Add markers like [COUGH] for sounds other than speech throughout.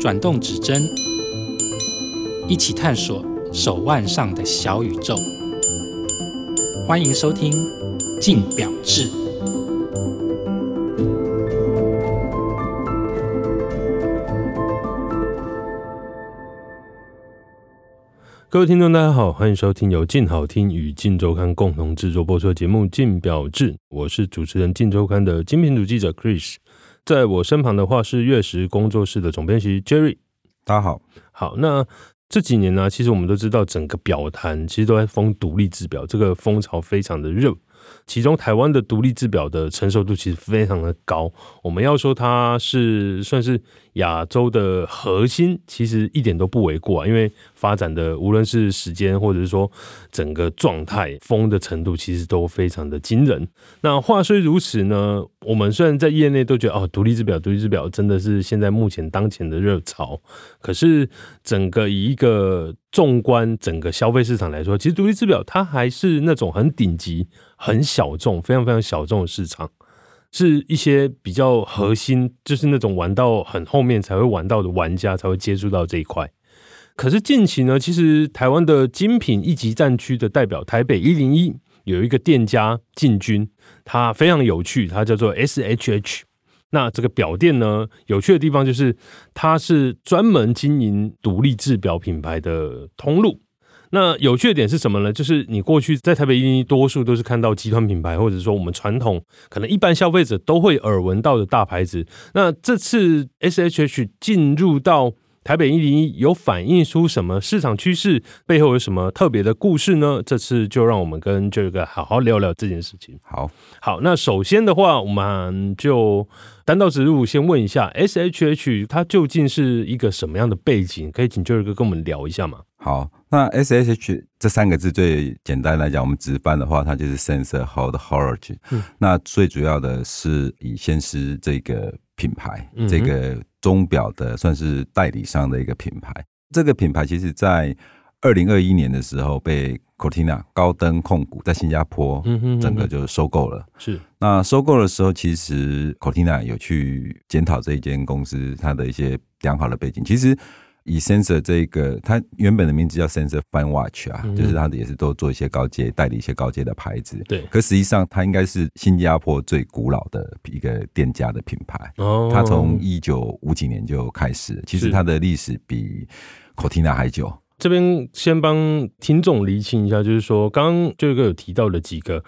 转动指针，一起探索手腕上的小宇宙。欢迎收听《镜表志》。各位听众，大家好，欢迎收听由镜好听与镜周刊共同制作播出的节目《镜表志》，我是主持人镜周刊的精品组记者 Chris，在我身旁的话是月食工作室的总编辑 Jerry。大家好，好，那这几年呢，其实我们都知道，整个表坛其实都在封独立制表，这个风潮非常的热。其中，台湾的独立制表的成熟度其实非常的高。我们要说它是算是亚洲的核心，其实一点都不为过啊。因为发展的无论是时间，或者是说整个状态、疯的程度，其实都非常的惊人。那话虽如此呢，我们虽然在业内都觉得哦，独立制表、独立制表真的是现在目前当前的热潮，可是整个以一个纵观整个消费市场来说，其实独立制表它还是那种很顶级。很小众，非常非常小众的市场，是一些比较核心，就是那种玩到很后面才会玩到的玩家才会接触到这一块。可是近期呢，其实台湾的精品一级战区的代表台北一零一有一个店家进军，它非常有趣，它叫做 SHH。那这个表店呢，有趣的地方就是它是专门经营独立制表品牌的通路。那有趣的点是什么呢？就是你过去在台北一，多数都是看到集团品牌，或者说我们传统可能一般消费者都会耳闻到的大牌子。那这次 SHH 进入到台北一零一，有反映出什么市场趋势？背后有什么特别的故事呢？这次就让我们跟这个好好聊聊这件事情。好，好，那首先的话，我们就单刀直入，先问一下 SHH 它究竟是一个什么样的背景？可以请 Jerry 哥跟我们聊一下吗？好。那 S H H 这三个字最简单来讲，我们直翻的话，它就是 Sensor Hold Horology。那最主要的是以先是这个品牌，这个钟表的算是代理商的一个品牌。这个品牌其实在二零二一年的时候被 Cortina 高登控股在新加坡，整个就收购了。是那收购的时候，其实 Cortina 有去检讨这一间公司它的一些良好的背景。其实。以 Sensor 这个，它原本的名字叫 Sensor Fine Watch 啊，嗯、就是它的也是都做一些高阶，代理一些高阶的牌子。对，可实际上它应该是新加坡最古老的一个店家的品牌。哦，它从一九五几年就开始，其实它的历史比 Cortina 还久。这边先帮听众厘清一下，就是说，刚刚这个有提到的几个。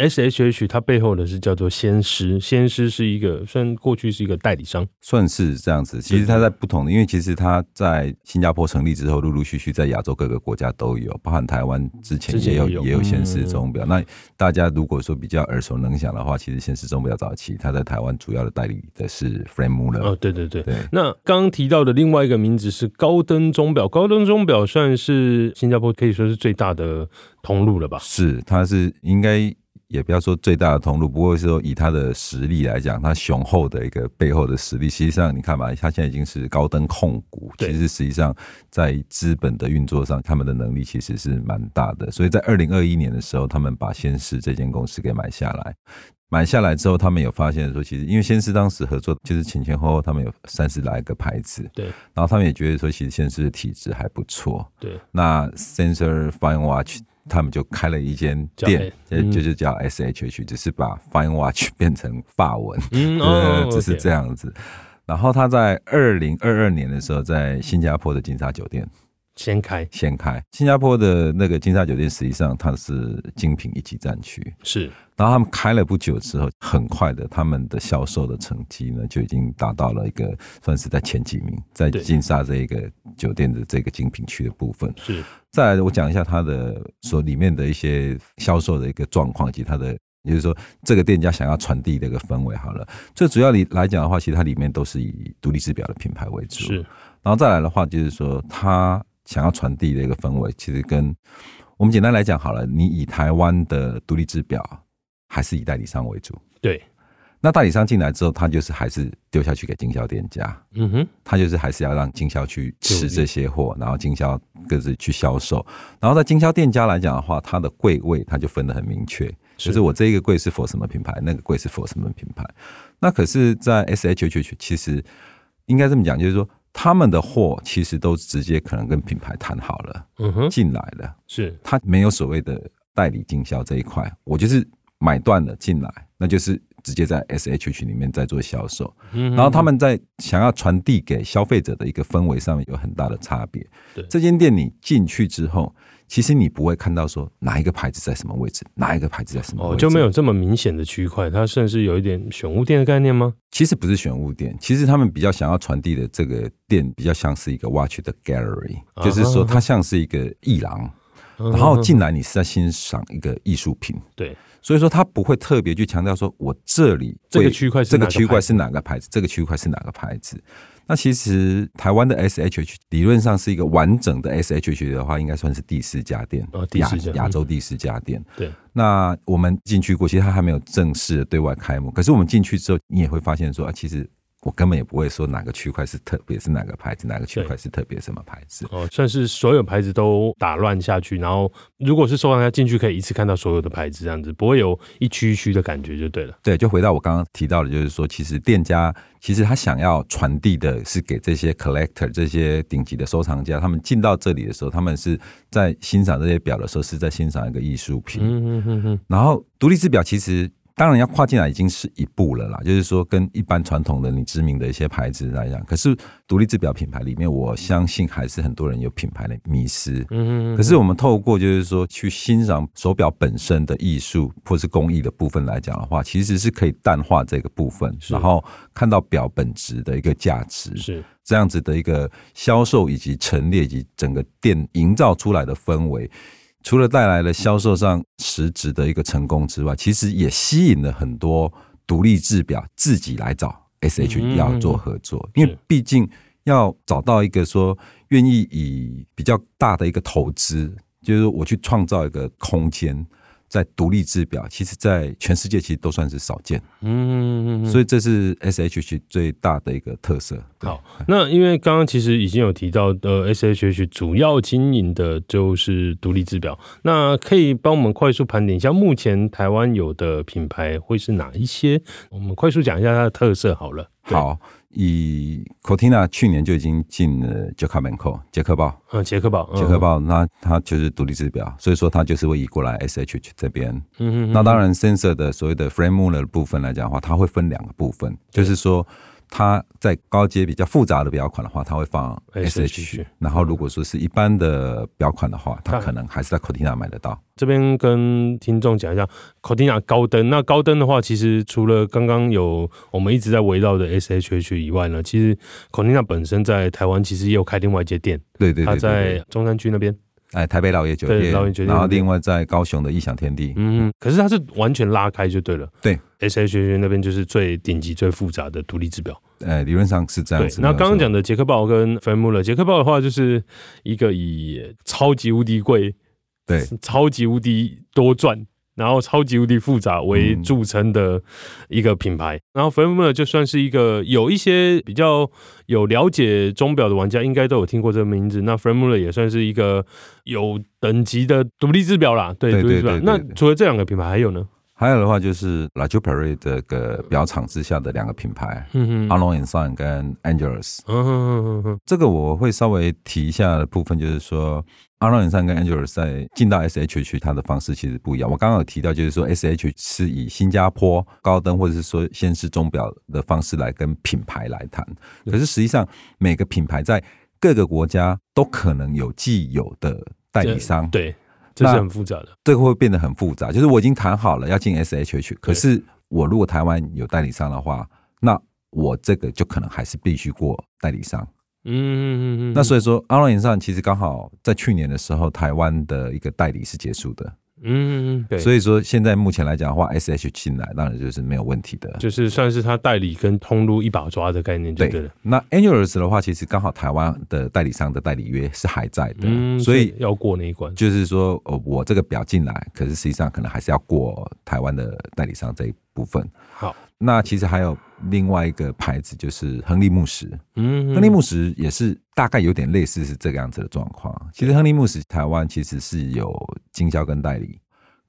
S H H 它背后的是叫做先师，先师是一个，虽然过去是一个代理商，算是这样子。其实它在不同的，因为其实它在新加坡成立之后，陆陆续续在亚洲各个国家都有，包含台湾之前也有也有，先师钟表。那大家如果说比较耳熟能详的话，其实先师钟表早期它在台湾主要的代理的是 Franck Muller。哦，对对对对。那刚刚提到的另外一个名字是高登钟表，高登钟表算是新加坡可以说是最大的通路了吧？是，它是应该。也不要说最大的通路，不过是说以他的实力来讲，他雄厚的一个背后的实力，实际上你看嘛，他现在已经是高登控股，其实实际上在资本的运作上，他们的能力其实是蛮大的。所以在二零二一年的时候，他们把先施这间公司给买下来，买下来之后，他们有发现说，其实因为先是当时合作就是前前后后，他们有三十来个牌子，对，然后他们也觉得说，其实先施的体质还不错，对，那 Sensor Fine Watch。他们就开了一间店，嗯、就是叫 S H H，只是把 Fine Watch [LAUGHS] 变成法文，嗯，[LAUGHS] 哦，只是这样子。然后他在二零二二年的时候，在新加坡的金沙酒店。先开，先开。新加坡的那个金沙酒店，实际上它是精品一级战区。是，然后他们开了不久之后，很快的，他们的销售的成绩呢，就已经达到了一个算是在前几名，在金沙这一个酒店的这个精品区的部分。是，再来我讲一下它的所里面的一些销售的一个状况，及它的，也就是说这个店家想要传递的一个氛围。好了，最主要里来讲的话，其实它里面都是以独立制表的品牌为主。是，然后再来的话，就是说它。想要传递的一个氛围，其实跟我们简单来讲好了，你以台湾的独立制表还是以代理商为主。对，那代理商进来之后，他就是还是丢下去给经销店家。嗯哼，他就是还是要让经销去吃这些货，然后经销各自去销售。然后在经销店家来讲的话，他的柜位他就分得很明确，就是我这一个柜是 for 什么品牌，那个柜是 for 什么品牌。那可是，在 SHH 其实应该这么讲，就是说他们的货其实都直接可能跟品牌谈好了，嗯哼，进来了，是。他没有所谓的代理经销这一块，我就是买断了进来，那就是。直接在 SHH 里面在做销售，嗯然后他们在想要传递给消费者的一个氛围上面有很大的差别。对，这间店你进去之后，其实你不会看到说哪一个牌子在什么位置，哪一个牌子在什么位置，哦，就没有这么明显的区块。它甚至有一点选物店的概念吗？其实不是选物店，其实他们比较想要传递的这个店比较像是一个 watch 的 gallery，就是说它像是一个艺廊，然后进来你是在欣赏一个艺术品。对。所以说，他不会特别去强调说，我这里这个区块，这个区块是哪个牌子，这个区块是哪个牌子。那其实台湾的 SHH 理论上是一个完整的 SHH 的话，应该算是第四家店，亚亚洲第四家店。对。那我们进去过，其实它还没有正式的对外开幕。可是我们进去之后，你也会发现说，啊，其实。我根本也不会说哪个区块是特别是哪个牌子，哪个区块是特别什么牌子。哦，算是所有牌子都打乱下去，然后如果是收藏家进去，可以一次看到所有的牌子，这样子不会有一区一区的感觉就对了。对，就回到我刚刚提到的，就是说，其实店家其实他想要传递的是给这些 collector 这些顶级的收藏家，他们进到这里的时候，他们是在欣赏这些表的时候，是在欣赏一个艺术品。嗯嗯嗯嗯。然后独立制表其实。当然要跨进来已经是一步了啦，就是说跟一般传统的你知名的一些牌子来讲，可是独立制表品牌里面，我相信还是很多人有品牌的迷思。嗯，可是我们透过就是说去欣赏手表本身的艺术或是工艺的部分来讲的话，其实是可以淡化这个部分，然后看到表本质的一个价值。是这样子的一个销售以及陈列以及整个店营造出来的氛围。除了带来了销售上实质的一个成功之外，其实也吸引了很多独立制表自己来找 SH 要做合作，因为毕竟要找到一个说愿意以比较大的一个投资，就是我去创造一个空间。在独立制表，其实，在全世界其实都算是少见，嗯，所以这是 SHH 最大的一个特色。好，那因为刚刚其实已经有提到，呃，SHH 主要经营的就是独立制表，那可以帮我们快速盘点一下，目前台湾有的品牌会是哪一些？我们快速讲一下它的特色好了。好。以 Cortina 去年就已经进了捷克门口，捷克报，嗯，捷克报，捷克报，那它就是独立制表，所以说它就是会移过来 SHH 这边。嗯嗯，那当然，Sensor 的所谓的 Frame Muller 的部分来讲的话，它会分两个部分，就是说。它在高阶比较复杂的表款的话，它会放 SH，然后如果说是一般的表款的话，它可能还是在 Cortina 买得到。这边跟听众讲一下，Cortina 高登。那高登的话，其实除了刚刚有我们一直在围绕的 SHH 以外呢，其实 Cortina 本身在台湾其实也有开另外一间店，对对，对，它在中山区那边。哎，台北老爷酒店，老爷酒店，然后另外在高雄的异想天地，嗯，可是它是完全拉开就对了，对，SHH 那边就是最顶级、最复杂的独立制表，哎，理论上是这样子。那刚刚讲的捷克豹跟 Frame Muller，捷克豹的话就是一个以超级无敌贵，对，超级无敌多赚。然后超级无敌复杂为著称的一个品牌。然后 Framer 就算是一个有一些比较有了解钟表的玩家，应该都有听过这个名字。那 Framer 也算是一个有等级的独立制表啦，对，独立制表。那除了这两个品牌，还有呢？还有的话就是 La j u p e r y 这个表厂之下的两个品牌，阿龙 and Son 跟 Angelus。这个我会稍微提一下的部分，就是说 Arnold & Son 跟 Angelus 在进到 SHH 它的方式其实不一样。我刚刚有提到，就是说 SH 是以新加坡高登或者是说先是钟表的方式来跟品牌来谈，可是实际上每个品牌在各个国家都可能有既有的代理商，对。这是很复杂的，这个会变得很复杂。就是我已经谈好了要进 SHH，可是我如果台湾有代理商的话，那我这个就可能还是必须过代理商。嗯嗯嗯嗯。那所以说，阿龙眼上其实刚好在去年的时候，台湾的一个代理是结束的。嗯嗯，对，所以说现在目前来讲的话，SH 进来当然就是没有问题的，就是算是他代理跟通路一把抓的概念就对那 Angelus 的话，其实刚好台湾的代理商的代理约是还在的，嗯，所以要过那一关。就是说，呃，我这个表进来，可是实际上可能还是要过台湾的代理商这一部分。好。那其实还有另外一个牌子，就是亨利慕时。嗯，亨利慕时也是大概有点类似是这个样子的状况。其实亨利慕时台湾其实是有经销跟代理，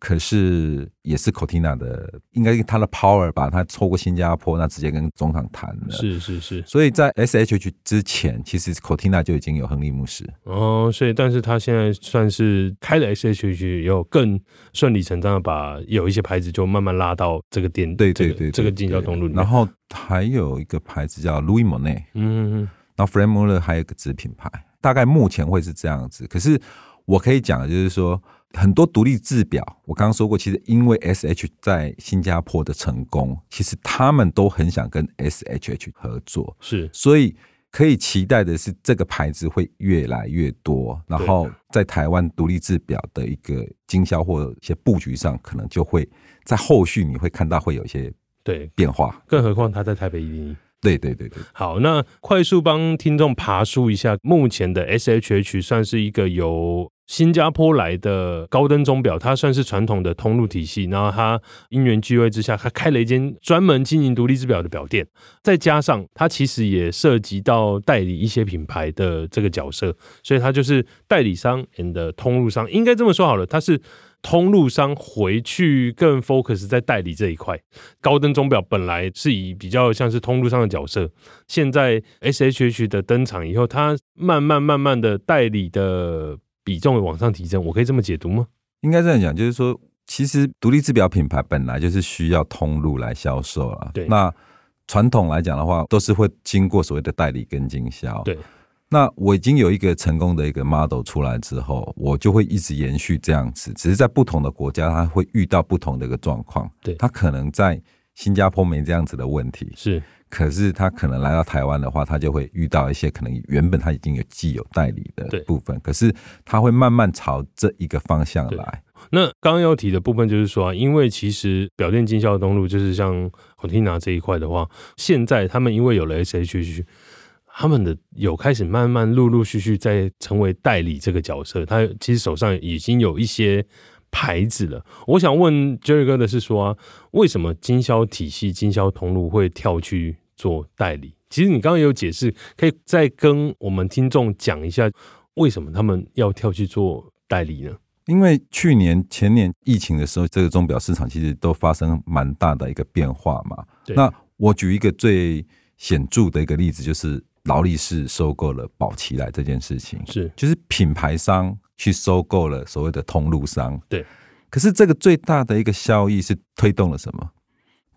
可是也是 Cortina 的，应该他的 power 把他抽过新加坡，那直接跟总厂谈了。是是是，所以在 SHH 之前，其实 Cortina 就已经有亨利牧师。哦，所以但是他现在算是开了 SHH，有更顺理成章的把有一些牌子就慢慢拉到这个店，对对对，对，这个经销通路。然后还有一个牌子叫 Louis Monet，嗯嗯嗯，然后 Muller 还有一个子品牌，大概目前会是这样子。可是我可以讲的就是说。很多独立制表，我刚刚说过，其实因为 S H 在新加坡的成功，其实他们都很想跟 S H H 合作，是，所以可以期待的是，这个牌子会越来越多，然后在台湾独立制表的一个经销或一些布局上，可能就会在后续你会看到会有一些对。变化，更何况他在台北一零一，对对对对。好，那快速帮听众爬梳一下，目前的 S H H 算是一个由。新加坡来的高登钟表，它算是传统的通路体系，然后它因缘际会之下，它开了一间专门经营独立制表的表店，再加上它其实也涉及到代理一些品牌的这个角色，所以它就是代理商 and 通路商，应该这么说好了，它是通路商回去更 focus 在代理这一块。高登钟表本来是以比较像是通路商的角色，现在 SHH 的登场以后，它慢慢慢慢的代理的。比重往上提升，我可以这么解读吗？应该这样讲，就是说，其实独立制表品牌本来就是需要通路来销售啊。对。那传统来讲的话，都是会经过所谓的代理跟经销。对。那我已经有一个成功的一个 model 出来之后，我就会一直延续这样子，只是在不同的国家，它会遇到不同的一个状况。对。它可能在新加坡没这样子的问题。是。可是他可能来到台湾的话，他就会遇到一些可能原本他已经有既有代理的部分，可是他会慢慢朝这一个方向来。那刚刚要提的部分就是说，因为其实表店经销的通路就是像 Cortina 这一块的话，现在他们因为有了 SHH，他们的有开始慢慢陆陆续续在成为代理这个角色，他其实手上已经有一些牌子了。我想问 Jerry 哥的是说啊，为什么经销体系、经销通路会跳去？做代理，其实你刚刚也有解释，可以再跟我们听众讲一下，为什么他们要跳去做代理呢？因为去年、前年疫情的时候，这个钟表市场其实都发生蛮大的一个变化嘛。那我举一个最显著的一个例子，就是劳力士收购了宝齐来这件事情，是就是品牌商去收购了所谓的通路商。对，可是这个最大的一个效益是推动了什么？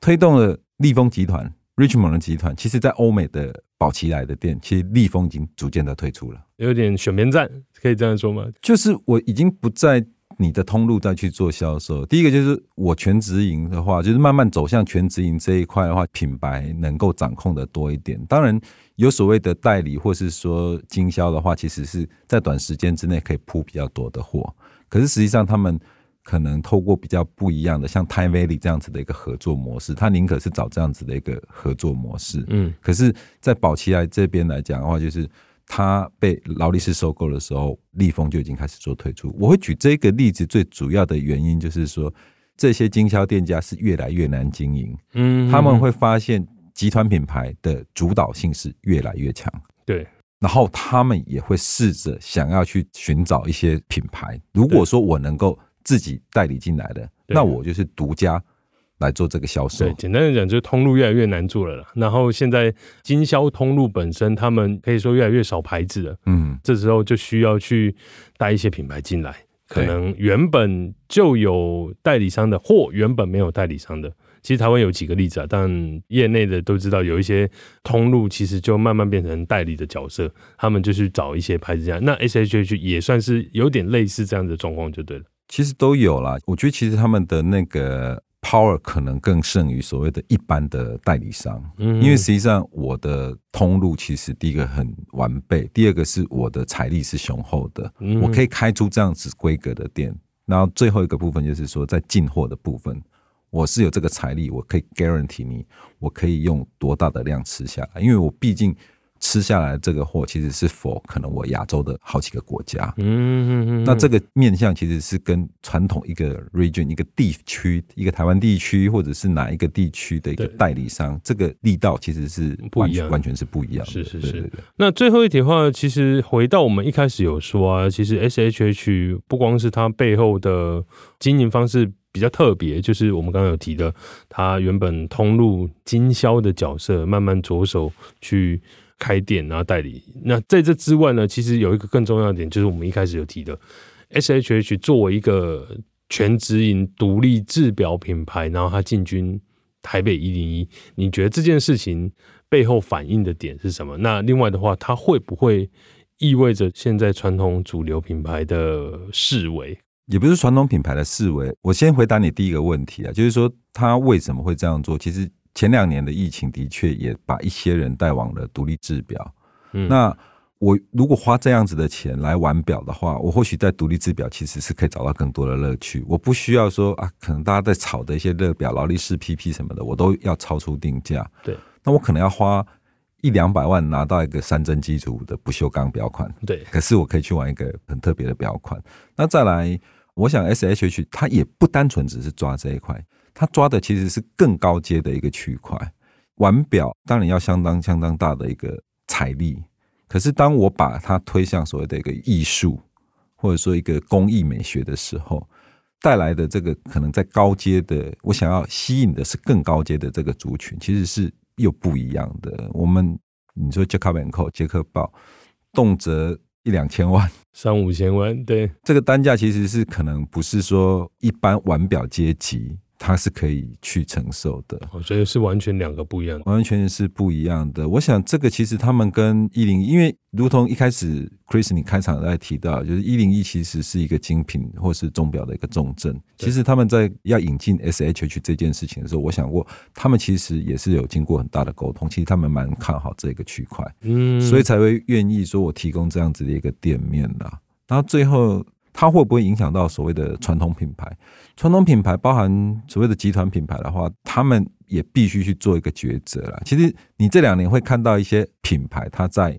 推动了利丰集团。Richemont 的集团，其实，在欧美的宝齐来的店，其实利丰已经逐渐的退出了，有点选边站，可以这样说吗？就是我已经不在你的通路再去做销售。第一个就是我全直营的话，就是慢慢走向全直营这一块的话，品牌能够掌控的多一点。当然，有所谓的代理或是说经销的话，其实是在短时间之内可以铺比较多的货。可是实际上他们。可能透过比较不一样的，像 Time Valley 这样子的一个合作模式，他宁可是找这样子的一个合作模式。嗯，可是，在宝齐来这边来讲的话，就是他被劳力士收购的时候，利丰就已经开始做退出。我会举这个例子，最主要的原因就是说，这些经销店家是越来越难经营。嗯，他们会发现集团品牌的主导性是越来越强。对，然后他们也会试着想要去寻找一些品牌。如果说我能够自己代理进来的，那我就是独家来做这个销售。对，简单的讲，就是通路越来越难做了啦。然后现在经销通路本身，他们可以说越来越少牌子了。嗯，这时候就需要去带一些品牌进来，可能原本就有代理商的，或原本没有代理商的。其实台湾有几个例子啊，但业内的都知道，有一些通路其实就慢慢变成代理的角色，他们就去找一些牌子这样。那 SHH 也算是有点类似这样的状况，就对了。其实都有啦，我觉得其实他们的那个 power 可能更胜于所谓的一般的代理商，嗯，因为实际上我的通路其实第一个很完备，第二个是我的财力是雄厚的，我可以开出这样子规格的店，然后最后一个部分就是说在进货的部分，我是有这个财力，我可以 guarantee 你，我可以用多大的量吃下来，因为我毕竟。吃下来这个货其实是否可能我亚洲的好几个国家，嗯嗯嗯，那这个面向其实是跟传统一个 region 一个地区一个台湾地区或者是哪一个地区的一个代理商，这个力道其实是不一样，完全是不一样的。是是是。对对对，那最后一点的话，其实回到我们一开始有说啊，其实 SHH 不光是它背后的经营方式。比较特别，就是我们刚刚有提的，他原本通路经销的角色，慢慢着手去开店，然后代理。那在这之外呢，其实有一个更重要的点，就是我们一开始有提的，SHH 作为一个全直营独立制表品牌，然后他进军台北一零一，你觉得这件事情背后反映的点是什么？那另外的话，它会不会意味着现在传统主流品牌的式微？也不是传统品牌的式微。我先回答你第一个问题啊，就是说他为什么会这样做？其实前两年的疫情的确也把一些人带往了独立制表。嗯，那我如果花这样子的钱来玩表的话，我或许在独立制表其实是可以找到更多的乐趣。我不需要说啊，可能大家在炒的一些热表、劳力士、PP 什么的，我都要超出定价。对，那我可能要花。一两百万拿到一个三针基础的不锈钢表款，对，可是我可以去玩一个很特别的表款。那再来，我想 SHH 它也不单纯只是抓这一块，它抓的其实是更高阶的一个区块。玩表当然要相当相当大的一个财力，可是当我把它推向所谓的一个艺术，或者说一个工艺美学的时候，带来的这个可能在高阶的，我想要吸引的是更高阶的这个族群，其实是。又不一样的，我们你说杰克曼寇、杰克鲍，动辄一两千万、三五千万，对，这个单价其实是可能不是说一般玩表阶级。它是可以去承受的，我觉得是完全两个不一样的，完完全全是不一样的。我想这个其实他们跟一零一，因为如同一开始 Chris 你开场在提到，就是一零一其实是一个精品或是钟表的一个重镇。其实他们在要引进 SHH 这件事情的时候，我想过他们其实也是有经过很大的沟通，其实他们蛮看好这个区块，嗯，所以才会愿意说我提供这样子的一个店面啦。然后最后。它会不会影响到所谓的传统品牌？传统品牌包含所谓的集团品牌的话，他们也必须去做一个抉择了。其实你这两年会看到一些品牌，它在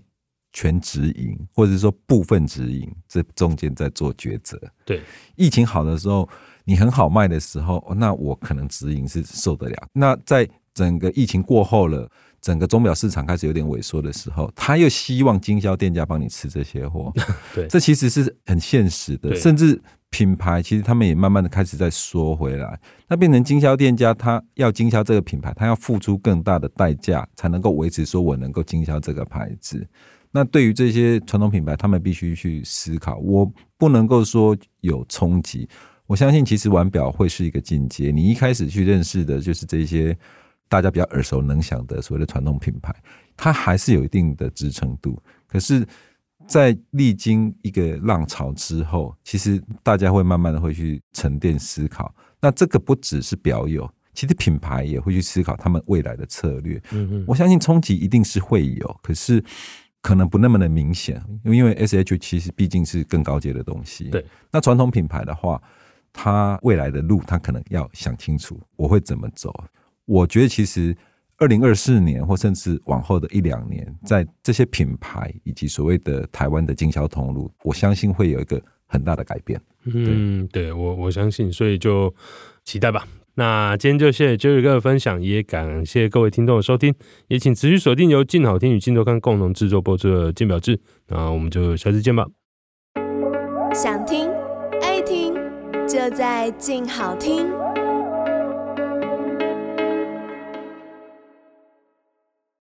全直营或者是说部分直营这中间在做抉择。对，疫情好的时候，你很好卖的时候，那我可能直营是受得了。那在整个疫情过后了。整个钟表市场开始有点萎缩的时候，他又希望经销店家帮你吃这些货，[LAUGHS] 对，这其实是很现实的。甚至品牌其实他们也慢慢的开始在缩回来，那变成经销店家，他要经销这个品牌，他要付出更大的代价才能够维持说我能够经销这个牌子。那对于这些传统品牌，他们必须去思考，我不能够说有冲击。我相信其实玩表会是一个进阶，你一开始去认识的就是这些。大家比较耳熟能详的所谓的传统品牌，它还是有一定的支撑度。可是，在历经一个浪潮之后，其实大家会慢慢的会去沉淀思考。那这个不只是表友，其实品牌也会去思考他们未来的策略。嗯嗯，我相信冲击一定是会有，可是可能不那么的明显，因为 SH 其实毕竟是更高阶的东西。对，那传统品牌的话，它未来的路，它可能要想清楚，我会怎么走。我觉得其实二零二四年或甚至往后的一两年，在这些品牌以及所谓的台湾的经销通路，我相信会有一个很大的改变。嗯，对，我我相信，所以就期待吧。那今天就谢谢 Jerry 哥的分享，也感谢各位听众的收听，也请持续锁定由静好听与镜周刊共同制作播出的《镜表志》，那我们就下次见吧。想听爱听，就在静好听。